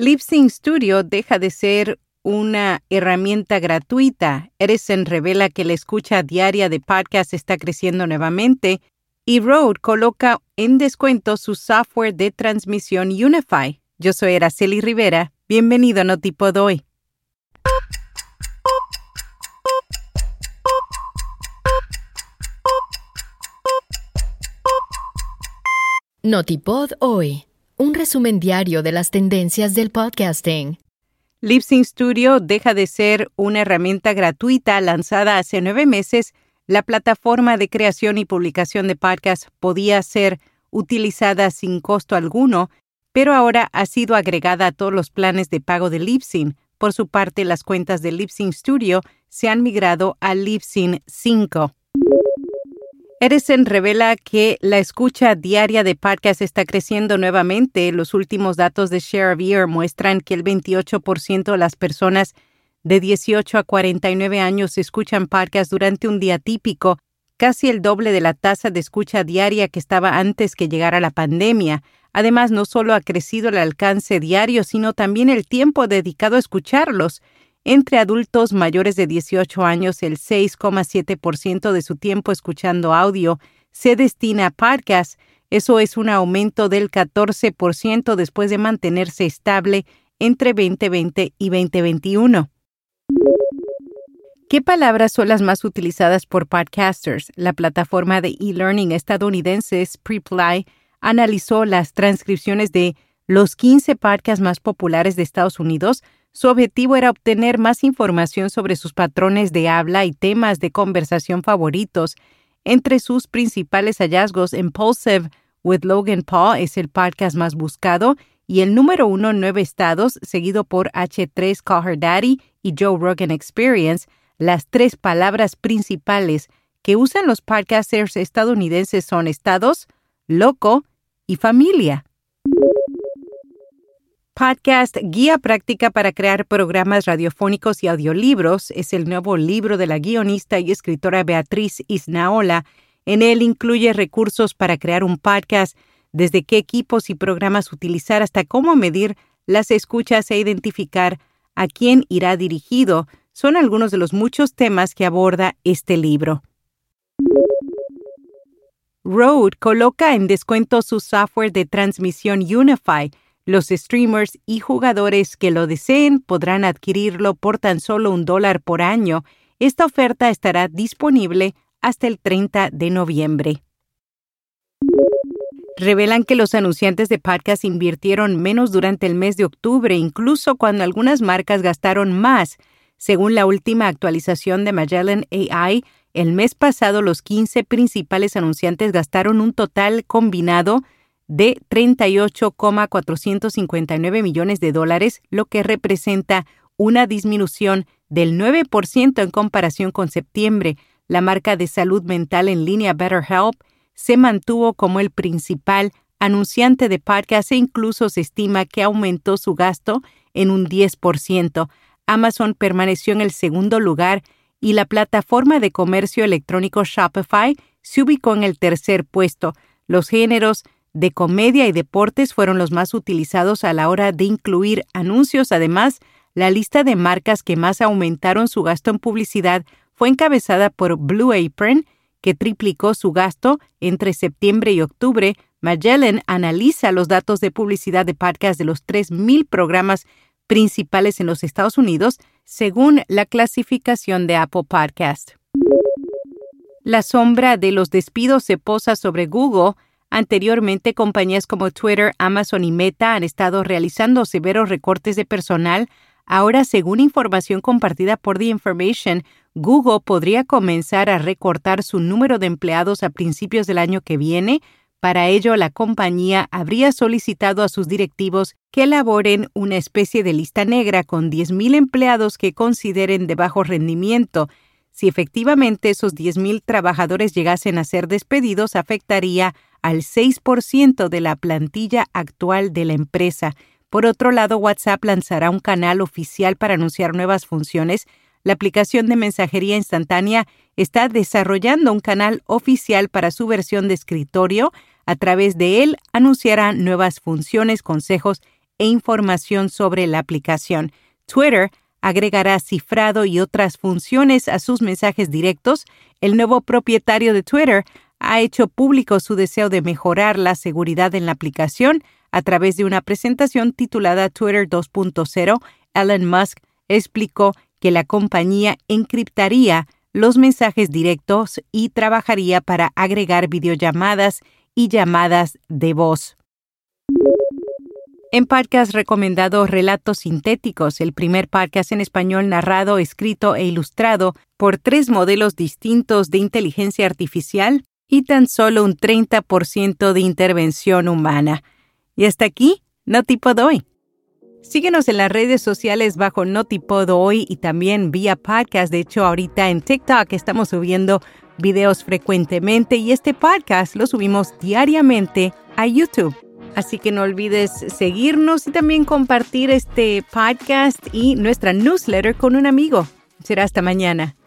Libsyn Studio deja de ser una herramienta gratuita. Edison revela que la escucha diaria de podcast está creciendo nuevamente y Rode coloca en descuento su software de transmisión Unify. Yo soy Araceli Rivera. Bienvenido a Notipod hoy. Notipod hoy, un resumen diario de las tendencias del podcasting. Libsyn Studio deja de ser una herramienta gratuita lanzada hace nueve meses. La plataforma de creación y publicación de podcasts podía ser utilizada sin costo alguno, pero ahora ha sido agregada a todos los planes de pago de Libsyn. Por su parte, las cuentas de Libsyn Studio se han migrado a Libsyn 5. Edison revela que la escucha diaria de podcast está creciendo nuevamente. Los últimos datos de Share of muestran que el 28% de las personas de 18 a 49 años escuchan podcast durante un día típico, casi el doble de la tasa de escucha diaria que estaba antes que llegara la pandemia. Además, no solo ha crecido el alcance diario, sino también el tiempo dedicado a escucharlos. Entre adultos mayores de 18 años, el 6,7% de su tiempo escuchando audio se destina a podcasts. Eso es un aumento del 14% después de mantenerse estable entre 2020 y 2021. ¿Qué palabras son las más utilizadas por podcasters? La plataforma de e-learning estadounidense Preply analizó las transcripciones de los 15 podcasts más populares de Estados Unidos su objetivo era obtener más información sobre sus patrones de habla y temas de conversación favoritos. Entre sus principales hallazgos, Impulsive with Logan Paul es el podcast más buscado y el número uno en nueve estados, seguido por H3 Call Her Daddy y Joe Rogan Experience, las tres palabras principales que usan los podcasters estadounidenses son estados, loco y familia. Podcast Guía Práctica para crear programas radiofónicos y audiolibros es el nuevo libro de la guionista y escritora Beatriz Isnaola. En él incluye recursos para crear un podcast, desde qué equipos y programas utilizar hasta cómo medir las escuchas e identificar a quién irá dirigido. Son algunos de los muchos temas que aborda este libro. Rode coloca en descuento su software de transmisión Unify los streamers y jugadores que lo deseen podrán adquirirlo por tan solo un dólar por año. Esta oferta estará disponible hasta el 30 de noviembre. Revelan que los anunciantes de podcast invirtieron menos durante el mes de octubre, incluso cuando algunas marcas gastaron más. Según la última actualización de Magellan AI, el mes pasado los 15 principales anunciantes gastaron un total combinado de 38,459 millones de dólares, lo que representa una disminución del 9% en comparación con septiembre. La marca de salud mental en línea BetterHelp se mantuvo como el principal anunciante de podcast e incluso se estima que aumentó su gasto en un 10%. Amazon permaneció en el segundo lugar y la plataforma de comercio electrónico Shopify se ubicó en el tercer puesto. Los géneros de comedia y deportes fueron los más utilizados a la hora de incluir anuncios. Además, la lista de marcas que más aumentaron su gasto en publicidad fue encabezada por Blue Apron, que triplicó su gasto entre septiembre y octubre. Magellan analiza los datos de publicidad de podcast de los 3.000 programas principales en los Estados Unidos, según la clasificación de Apple Podcast. La sombra de los despidos se posa sobre Google Anteriormente, compañías como Twitter, Amazon y Meta han estado realizando severos recortes de personal. Ahora, según información compartida por The Information, Google podría comenzar a recortar su número de empleados a principios del año que viene. Para ello, la compañía habría solicitado a sus directivos que elaboren una especie de lista negra con 10.000 empleados que consideren de bajo rendimiento. Si efectivamente esos 10.000 trabajadores llegasen a ser despedidos, afectaría al 6% de la plantilla actual de la empresa. Por otro lado, WhatsApp lanzará un canal oficial para anunciar nuevas funciones. La aplicación de mensajería instantánea está desarrollando un canal oficial para su versión de escritorio. A través de él anunciará nuevas funciones, consejos e información sobre la aplicación. Twitter agregará cifrado y otras funciones a sus mensajes directos. El nuevo propietario de Twitter ha hecho público su deseo de mejorar la seguridad en la aplicación a través de una presentación titulada Twitter 2.0. Elon Musk explicó que la compañía encriptaría los mensajes directos y trabajaría para agregar videollamadas y llamadas de voz. En podcast recomendado Relatos Sintéticos, el primer podcast en español narrado, escrito e ilustrado por tres modelos distintos de inteligencia artificial y tan solo un 30% de intervención humana. Y hasta aquí, no tipo doy. Síguenos en las redes sociales bajo Notipod hoy y también vía podcast. De hecho, ahorita en TikTok estamos subiendo videos frecuentemente y este podcast lo subimos diariamente a YouTube. Así que no olvides seguirnos y también compartir este podcast y nuestra newsletter con un amigo. Será hasta mañana.